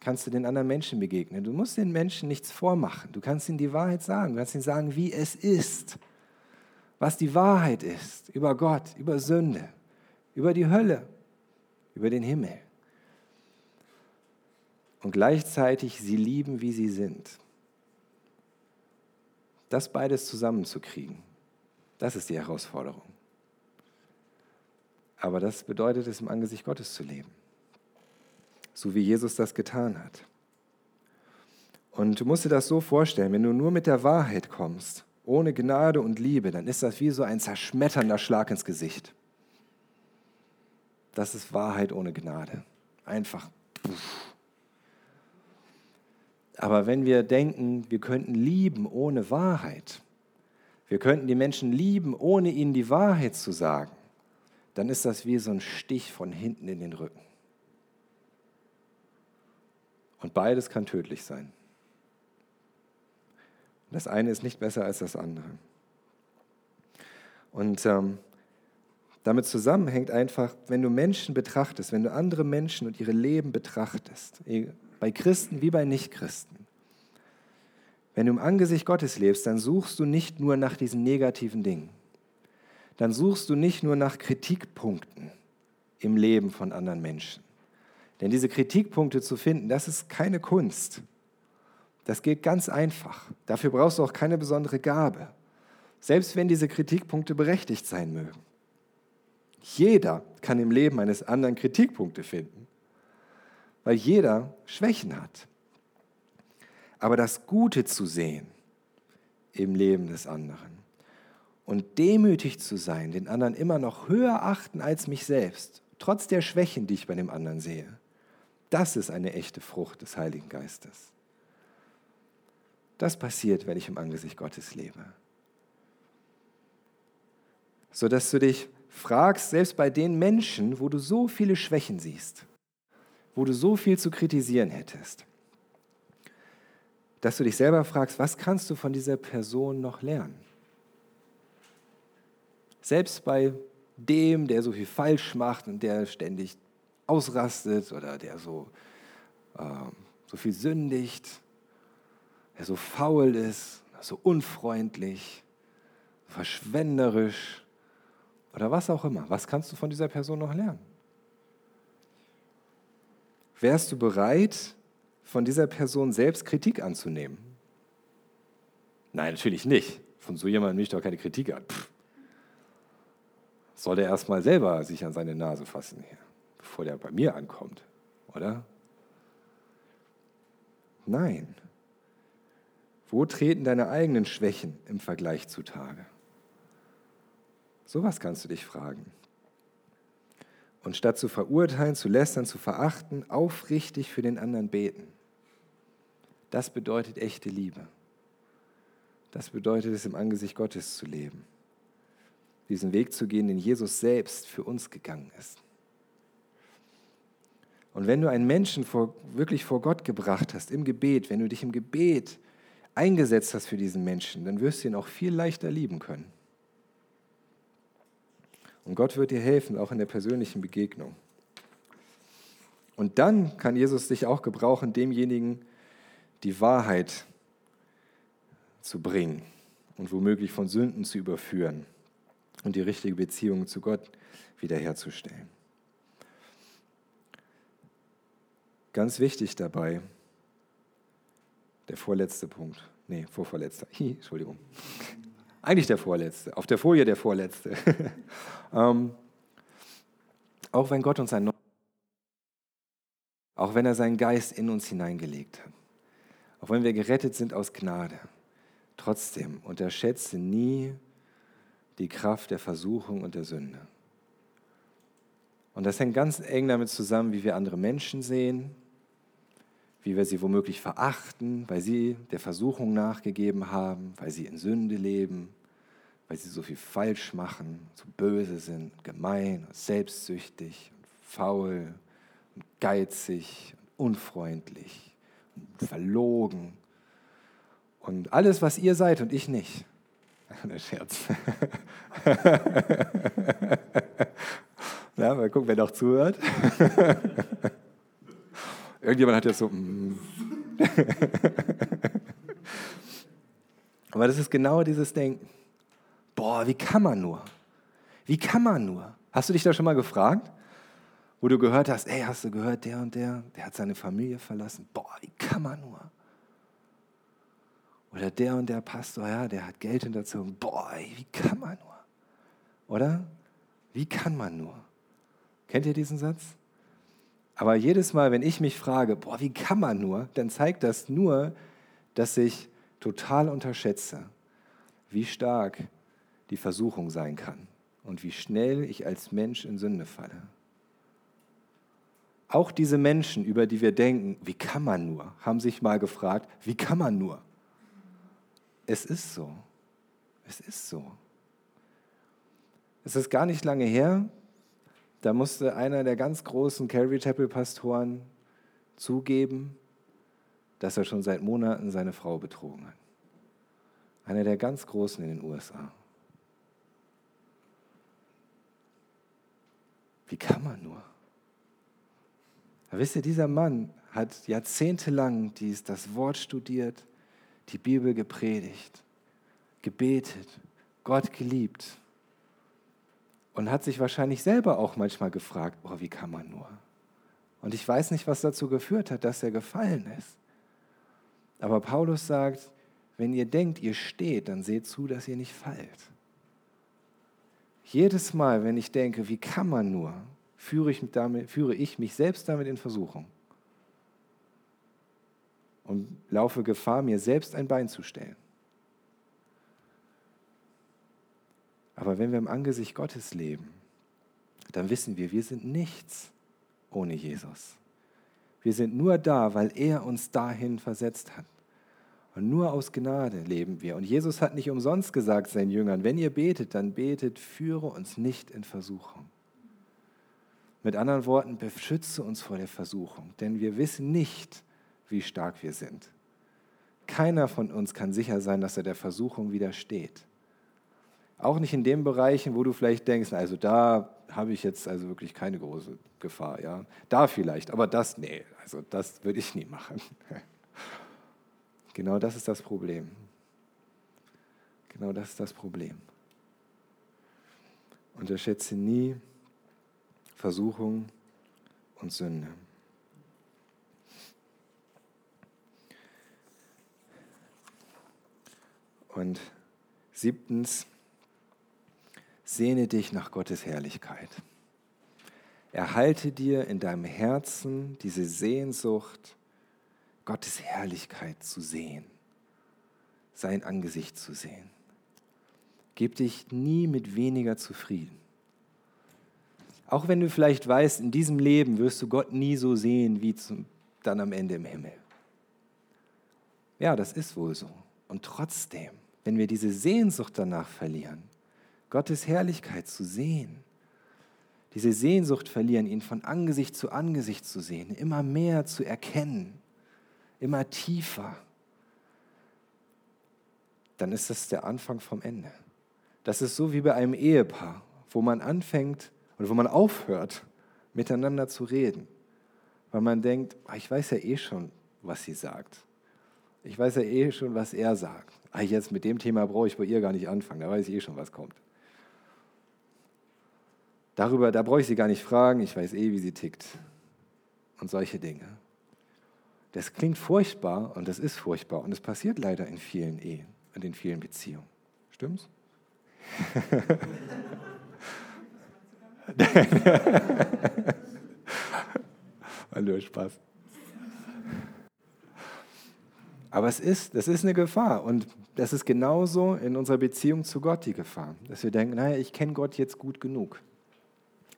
kannst du den anderen Menschen begegnen. Du musst den Menschen nichts vormachen. Du kannst ihnen die Wahrheit sagen. Du kannst ihnen sagen, wie es ist. Was die Wahrheit ist über Gott, über Sünde, über die Hölle, über den Himmel. Und gleichzeitig sie lieben, wie sie sind. Das beides zusammenzukriegen, das ist die Herausforderung. Aber das bedeutet es, im Angesicht Gottes zu leben. So wie Jesus das getan hat. Und du musst dir das so vorstellen, wenn du nur mit der Wahrheit kommst, ohne Gnade und Liebe, dann ist das wie so ein zerschmetternder Schlag ins Gesicht. Das ist Wahrheit ohne Gnade. Einfach. Aber wenn wir denken, wir könnten lieben ohne Wahrheit, wir könnten die Menschen lieben, ohne ihnen die Wahrheit zu sagen, dann ist das wie so ein Stich von hinten in den Rücken. Und beides kann tödlich sein. Das eine ist nicht besser als das andere. Und ähm, damit zusammenhängt einfach, wenn du Menschen betrachtest, wenn du andere Menschen und ihre Leben betrachtest, bei Christen wie bei Nichtchristen, Wenn du im Angesicht Gottes lebst, dann suchst du nicht nur nach diesen negativen Dingen. Dann suchst du nicht nur nach Kritikpunkten im Leben von anderen Menschen. Denn diese Kritikpunkte zu finden, das ist keine Kunst. Das geht ganz einfach. Dafür brauchst du auch keine besondere Gabe. Selbst wenn diese Kritikpunkte berechtigt sein mögen. Jeder kann im Leben eines anderen Kritikpunkte finden, weil jeder Schwächen hat. Aber das Gute zu sehen im Leben des anderen und demütig zu sein, den anderen immer noch höher achten als mich selbst, trotz der Schwächen, die ich bei dem anderen sehe, das ist eine echte Frucht des Heiligen Geistes. Das passiert, wenn ich im Angesicht Gottes lebe. Sodass du dich fragst, selbst bei den Menschen, wo du so viele Schwächen siehst, wo du so viel zu kritisieren hättest, dass du dich selber fragst, was kannst du von dieser Person noch lernen? Selbst bei dem, der so viel falsch macht und der ständig ausrastet oder der so, äh, so viel sündigt, der so faul ist, so unfreundlich, verschwenderisch oder was auch immer. Was kannst du von dieser Person noch lernen? Wärst du bereit, von dieser Person selbst Kritik anzunehmen? Nein, natürlich nicht. Von so jemandem nehme ich doch keine Kritik an. Pff. Soll der erstmal selber sich an seine Nase fassen bevor der bei mir ankommt, oder? Nein. Wo treten deine eigenen Schwächen im Vergleich zutage? Sowas kannst du dich fragen. Und statt zu verurteilen, zu lästern, zu verachten, aufrichtig für den anderen beten. Das bedeutet echte Liebe. Das bedeutet es, im Angesicht Gottes zu leben. Diesen Weg zu gehen, den Jesus selbst für uns gegangen ist. Und wenn du einen Menschen vor, wirklich vor Gott gebracht hast, im Gebet, wenn du dich im Gebet eingesetzt hast für diesen Menschen, dann wirst du ihn auch viel leichter lieben können. Und Gott wird dir helfen, auch in der persönlichen Begegnung. Und dann kann Jesus dich auch gebrauchen, demjenigen die Wahrheit zu bringen und womöglich von Sünden zu überführen und die richtige Beziehung zu Gott wiederherzustellen. Ganz wichtig dabei, der vorletzte Punkt. Nee, vorvorletzter. Hi, Entschuldigung. Eigentlich der vorletzte. Auf der Folie der vorletzte. ähm, auch wenn Gott uns ein auch wenn er seinen Geist in uns hineingelegt hat, auch wenn wir gerettet sind aus Gnade, trotzdem unterschätze nie die Kraft der Versuchung und der Sünde. Und das hängt ganz eng damit zusammen, wie wir andere Menschen sehen, wie wir sie womöglich verachten, weil sie der Versuchung nachgegeben haben, weil sie in Sünde leben, weil sie so viel falsch machen, so böse sind, gemein, selbstsüchtig, faul, geizig, und unfreundlich, und verlogen und alles, was ihr seid und ich nicht. Der Scherz. ja, mal gucken, wer noch zuhört. Irgendjemand hat jetzt so. Mm. Aber das ist genau dieses Denken. Boah, wie kann man nur? Wie kann man nur? Hast du dich da schon mal gefragt? Wo du gehört hast, ey, hast du gehört, der und der, der hat seine Familie verlassen. Boah, wie kann man nur? Oder der und der Pastor, ja, der hat Geld hinterzogen. Boah, wie kann man nur? Oder? Wie kann man nur? Kennt ihr diesen Satz? Aber jedes Mal, wenn ich mich frage, boah, wie kann man nur, dann zeigt das nur, dass ich total unterschätze, wie stark die Versuchung sein kann und wie schnell ich als Mensch in Sünde falle. Auch diese Menschen, über die wir denken, wie kann man nur, haben sich mal gefragt, wie kann man nur? Es ist so. Es ist so. Es ist gar nicht lange her, da musste einer der ganz großen Calvary Chapel Pastoren zugeben, dass er schon seit Monaten seine Frau betrogen hat. Einer der ganz großen in den USA. Wie kann man nur? Aber wisst ihr, dieser Mann hat jahrzehntelang dies, das Wort studiert, die Bibel gepredigt, gebetet, Gott geliebt und hat sich wahrscheinlich selber auch manchmal gefragt, oh, wie kann man nur? Und ich weiß nicht, was dazu geführt hat, dass er gefallen ist. Aber Paulus sagt, wenn ihr denkt, ihr steht, dann seht zu, dass ihr nicht fallt. Jedes Mal, wenn ich denke, wie kann man nur, führe ich, damit, führe ich mich selbst damit in Versuchung und laufe Gefahr, mir selbst ein Bein zu stellen. Aber wenn wir im Angesicht Gottes leben, dann wissen wir, wir sind nichts ohne Jesus. Wir sind nur da, weil er uns dahin versetzt hat. Und nur aus Gnade leben wir. Und Jesus hat nicht umsonst gesagt seinen Jüngern, wenn ihr betet, dann betet, führe uns nicht in Versuchung. Mit anderen Worten, beschütze uns vor der Versuchung, denn wir wissen nicht, wie stark wir sind. Keiner von uns kann sicher sein, dass er der Versuchung widersteht. Auch nicht in den Bereichen, wo du vielleicht denkst, also da habe ich jetzt also wirklich keine große Gefahr. Ja? Da vielleicht, aber das, nee, also das würde ich nie machen. Genau das ist das Problem. Genau das ist das Problem. Unterschätze nie Versuchung und Sünde. Und siebtens, sehne dich nach Gottes Herrlichkeit. Erhalte dir in deinem Herzen diese Sehnsucht, Gottes Herrlichkeit zu sehen, sein Angesicht zu sehen. Gib dich nie mit weniger zufrieden. Auch wenn du vielleicht weißt, in diesem Leben wirst du Gott nie so sehen wie zum, dann am Ende im Himmel. Ja, das ist wohl so. Und trotzdem, wenn wir diese Sehnsucht danach verlieren, Gottes Herrlichkeit zu sehen, diese Sehnsucht verlieren, ihn von Angesicht zu Angesicht zu sehen, immer mehr zu erkennen, immer tiefer, dann ist das der Anfang vom Ende. Das ist so wie bei einem Ehepaar, wo man anfängt oder wo man aufhört, miteinander zu reden, weil man denkt, ah, ich weiß ja eh schon, was sie sagt. Ich weiß ja eh schon, was er sagt. Ah, jetzt mit dem Thema brauche ich bei ihr gar nicht anfangen, da weiß ich eh schon, was kommt. Darüber, da brauche ich sie gar nicht fragen, ich weiß eh, wie sie tickt. Und solche Dinge. Das klingt furchtbar und das ist furchtbar und es passiert leider in vielen Ehen und in vielen Beziehungen. Stimmt's? Nur Spaß. Aber es ist, das ist eine Gefahr und das ist genauso in unserer Beziehung zu Gott die Gefahr, dass wir denken, naja, ich kenne Gott jetzt gut genug.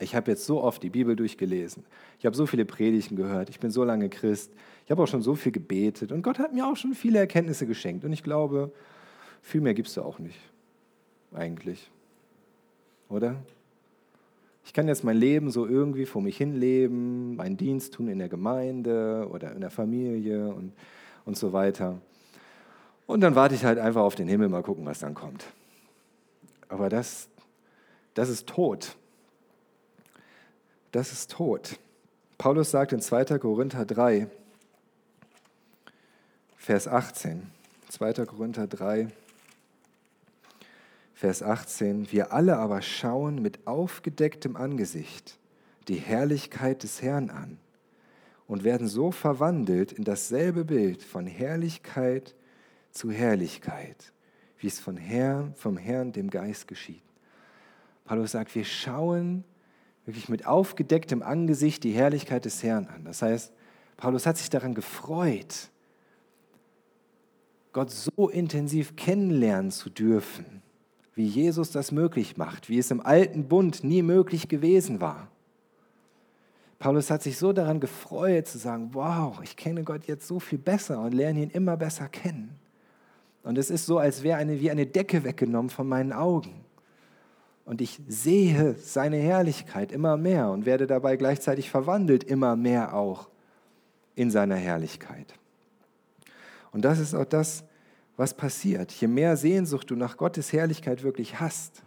Ich habe jetzt so oft die Bibel durchgelesen. Ich habe so viele Predigten gehört. Ich bin so lange Christ. Ich habe auch schon so viel gebetet. Und Gott hat mir auch schon viele Erkenntnisse geschenkt. Und ich glaube, viel mehr gibst du auch nicht. Eigentlich. Oder? Ich kann jetzt mein Leben so irgendwie vor mich hin leben, meinen Dienst tun in der Gemeinde oder in der Familie und, und so weiter. Und dann warte ich halt einfach auf den Himmel, mal gucken, was dann kommt. Aber das, das ist tot das ist tot. Paulus sagt in 2. Korinther 3, Vers 18, 2. Korinther 3, Vers 18, wir alle aber schauen mit aufgedecktem Angesicht die Herrlichkeit des Herrn an und werden so verwandelt in dasselbe Bild von Herrlichkeit zu Herrlichkeit, wie es von Herrn, vom Herrn, dem Geist geschieht. Paulus sagt, wir schauen wirklich mit aufgedecktem Angesicht die Herrlichkeit des Herrn an. Das heißt, Paulus hat sich daran gefreut, Gott so intensiv kennenlernen zu dürfen, wie Jesus das möglich macht, wie es im alten Bund nie möglich gewesen war. Paulus hat sich so daran gefreut zu sagen, wow, ich kenne Gott jetzt so viel besser und lerne ihn immer besser kennen. Und es ist so, als wäre eine, wie eine Decke weggenommen von meinen Augen. Und ich sehe seine Herrlichkeit immer mehr und werde dabei gleichzeitig verwandelt immer mehr auch in seiner Herrlichkeit. Und das ist auch das, was passiert. Je mehr Sehnsucht du nach Gottes Herrlichkeit wirklich hast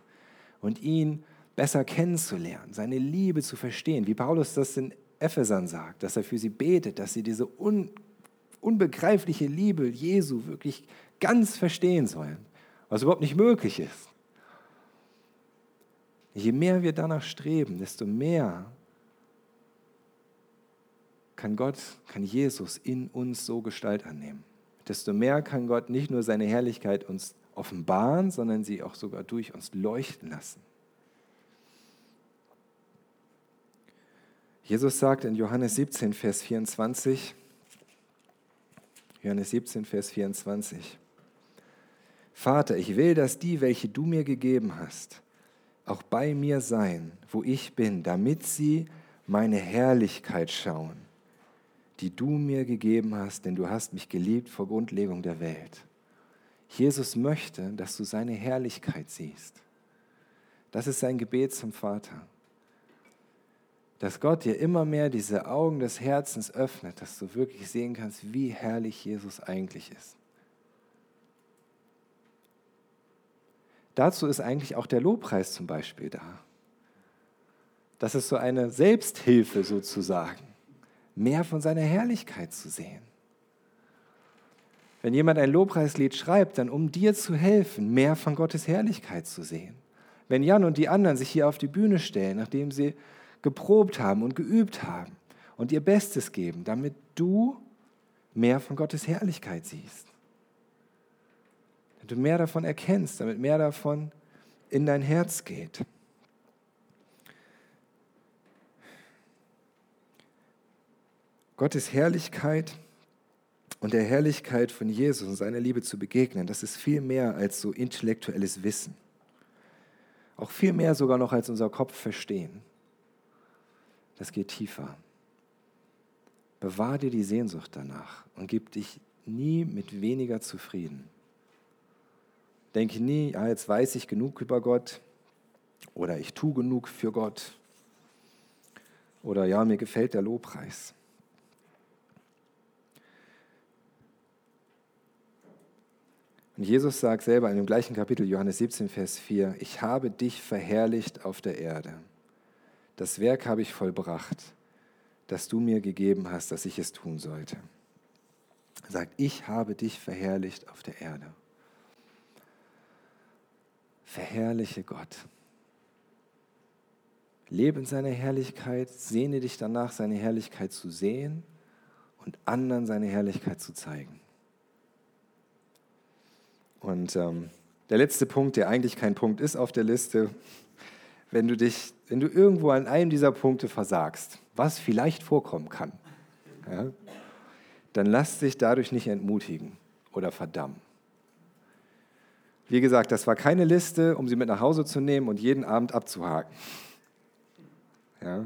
und ihn besser kennenzulernen, seine Liebe zu verstehen, wie Paulus das in Ephesern sagt, dass er für sie betet, dass sie diese un unbegreifliche Liebe Jesu wirklich ganz verstehen sollen, was überhaupt nicht möglich ist. Je mehr wir danach streben, desto mehr kann Gott, kann Jesus in uns so Gestalt annehmen. Desto mehr kann Gott nicht nur seine Herrlichkeit uns offenbaren, sondern sie auch sogar durch uns leuchten lassen. Jesus sagt in Johannes 17, Vers 24, Johannes 17, Vers 24, Vater, ich will, dass die, welche du mir gegeben hast, auch bei mir sein, wo ich bin, damit sie meine Herrlichkeit schauen, die du mir gegeben hast, denn du hast mich geliebt vor Grundlegung der Welt. Jesus möchte, dass du seine Herrlichkeit siehst. Das ist sein Gebet zum Vater dass Gott dir immer mehr diese Augen des Herzens öffnet, dass du wirklich sehen kannst, wie herrlich Jesus eigentlich ist. Dazu ist eigentlich auch der Lobpreis zum Beispiel da. Das ist so eine Selbsthilfe sozusagen, mehr von seiner Herrlichkeit zu sehen. Wenn jemand ein Lobpreislied schreibt, dann um dir zu helfen, mehr von Gottes Herrlichkeit zu sehen. Wenn Jan und die anderen sich hier auf die Bühne stellen, nachdem sie geprobt haben und geübt haben und ihr Bestes geben, damit du mehr von Gottes Herrlichkeit siehst. Damit du mehr davon erkennst, damit mehr davon in dein Herz geht. Gottes Herrlichkeit und der Herrlichkeit von Jesus und seiner Liebe zu begegnen, das ist viel mehr als so intellektuelles Wissen. Auch viel mehr sogar noch als unser Kopf verstehen das geht tiefer. Bewahr dir die Sehnsucht danach und gib dich nie mit weniger zufrieden. Denke nie, ja, jetzt weiß ich genug über Gott oder ich tue genug für Gott oder ja, mir gefällt der Lobpreis. Und Jesus sagt selber in dem gleichen Kapitel, Johannes 17, Vers 4, ich habe dich verherrlicht auf der Erde das Werk habe ich vollbracht, das du mir gegeben hast, dass ich es tun sollte. Er sagt, ich habe dich verherrlicht auf der Erde. Verherrliche Gott. Lebe in seiner Herrlichkeit, sehne dich danach, seine Herrlichkeit zu sehen und anderen seine Herrlichkeit zu zeigen. Und ähm, der letzte Punkt, der eigentlich kein Punkt ist auf der Liste, wenn du dich, wenn du irgendwo an einem dieser Punkte versagst, was vielleicht vorkommen kann, ja, dann lass dich dadurch nicht entmutigen oder verdammen. Wie gesagt, das war keine Liste, um sie mit nach Hause zu nehmen und jeden Abend abzuhaken. Ja.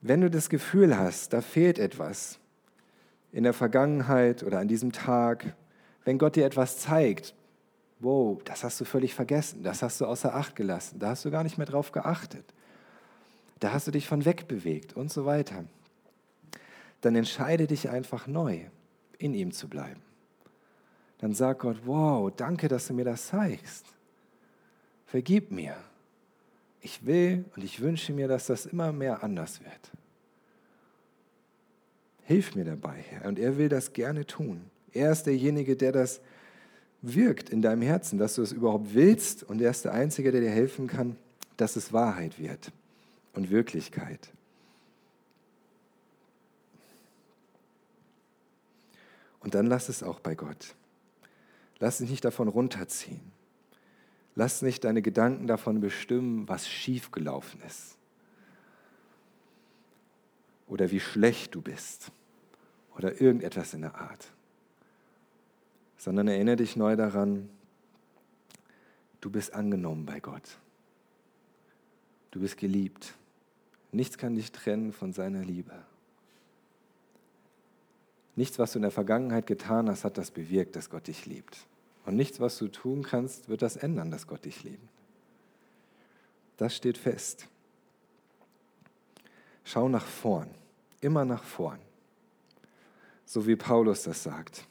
Wenn du das Gefühl hast, da fehlt etwas in der Vergangenheit oder an diesem Tag, wenn Gott dir etwas zeigt, wow, das hast du völlig vergessen, das hast du außer Acht gelassen, da hast du gar nicht mehr drauf geachtet, da hast du dich von wegbewegt und so weiter. Dann entscheide dich einfach neu, in ihm zu bleiben. Dann sag Gott, wow, danke, dass du mir das zeigst. Vergib mir. Ich will und ich wünsche mir, dass das immer mehr anders wird. Hilf mir dabei, Herr. Und er will das gerne tun. Er ist derjenige, der das wirkt in deinem Herzen, dass du es überhaupt willst und er ist der Einzige, der dir helfen kann, dass es Wahrheit wird und Wirklichkeit. Und dann lass es auch bei Gott. Lass dich nicht davon runterziehen. Lass nicht deine Gedanken davon bestimmen, was schiefgelaufen ist. Oder wie schlecht du bist. Oder irgendetwas in der Art sondern erinnere dich neu daran, du bist angenommen bei Gott. Du bist geliebt. Nichts kann dich trennen von seiner Liebe. Nichts, was du in der Vergangenheit getan hast, hat das bewirkt, dass Gott dich liebt. Und nichts, was du tun kannst, wird das ändern, dass Gott dich liebt. Das steht fest. Schau nach vorn, immer nach vorn. So wie Paulus das sagt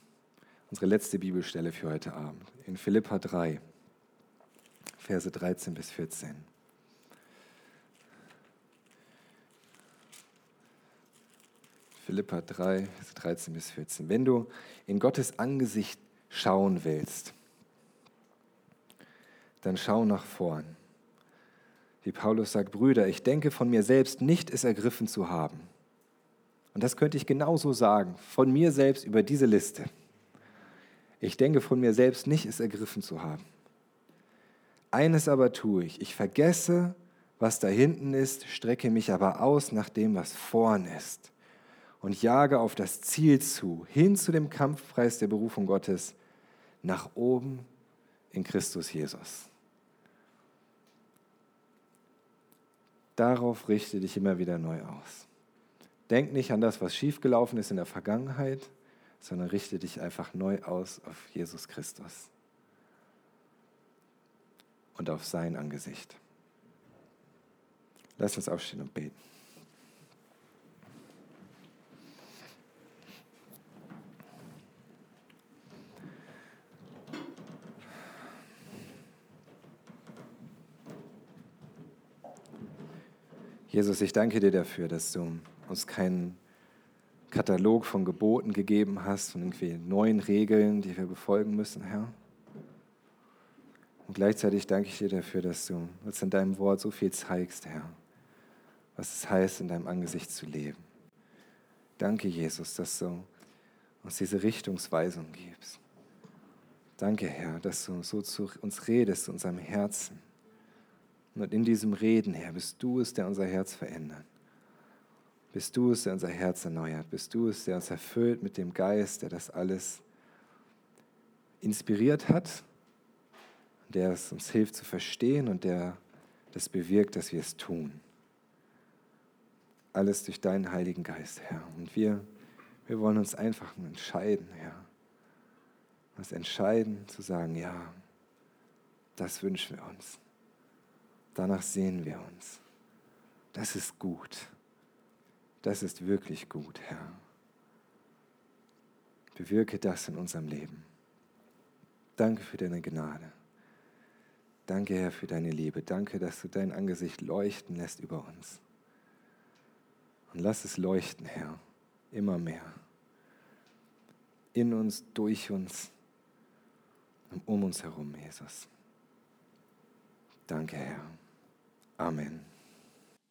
unsere letzte Bibelstelle für heute Abend. In Philippa 3, Verse 13 bis 14. Philippa 3, 13 bis 14. Wenn du in Gottes Angesicht schauen willst, dann schau nach vorn. Wie Paulus sagt, Brüder, ich denke von mir selbst nicht, es ergriffen zu haben. Und das könnte ich genauso sagen, von mir selbst über diese Liste. Ich denke von mir selbst nicht, es ergriffen zu haben. Eines aber tue ich, ich vergesse, was da hinten ist, strecke mich aber aus nach dem, was vorn ist und jage auf das Ziel zu, hin zu dem Kampfpreis der Berufung Gottes, nach oben in Christus Jesus. Darauf richte dich immer wieder neu aus. Denk nicht an das, was schiefgelaufen ist in der Vergangenheit, sondern richte dich einfach neu aus auf Jesus Christus und auf sein Angesicht. Lass uns aufstehen und beten. Jesus, ich danke dir dafür, dass du uns keinen Katalog von Geboten gegeben hast, von irgendwie neuen Regeln, die wir befolgen müssen, Herr. Und gleichzeitig danke ich dir dafür, dass du uns in deinem Wort so viel zeigst, Herr, was es heißt, in deinem Angesicht zu leben. Danke, Jesus, dass du uns diese Richtungsweisung gibst. Danke, Herr, dass du so zu uns redest, unserem Herzen. Und in diesem Reden, Herr, bist du es, der unser Herz verändert. Bist du es, der unser Herz erneuert. Bist du es, der uns erfüllt mit dem Geist, der das alles inspiriert hat, der es uns hilft zu verstehen und der das bewirkt, dass wir es tun. Alles durch deinen Heiligen Geist, Herr. Und wir, wir wollen uns einfach entscheiden, Herr. Uns entscheiden zu sagen, ja, das wünschen wir uns. Danach sehen wir uns. Das ist gut. Das ist wirklich gut, Herr. Bewirke das in unserem Leben. Danke für deine Gnade. Danke, Herr, für deine Liebe. Danke, dass du dein Angesicht leuchten lässt über uns. Und lass es leuchten, Herr, immer mehr. In uns, durch uns und um uns herum, Jesus. Danke, Herr. Amen.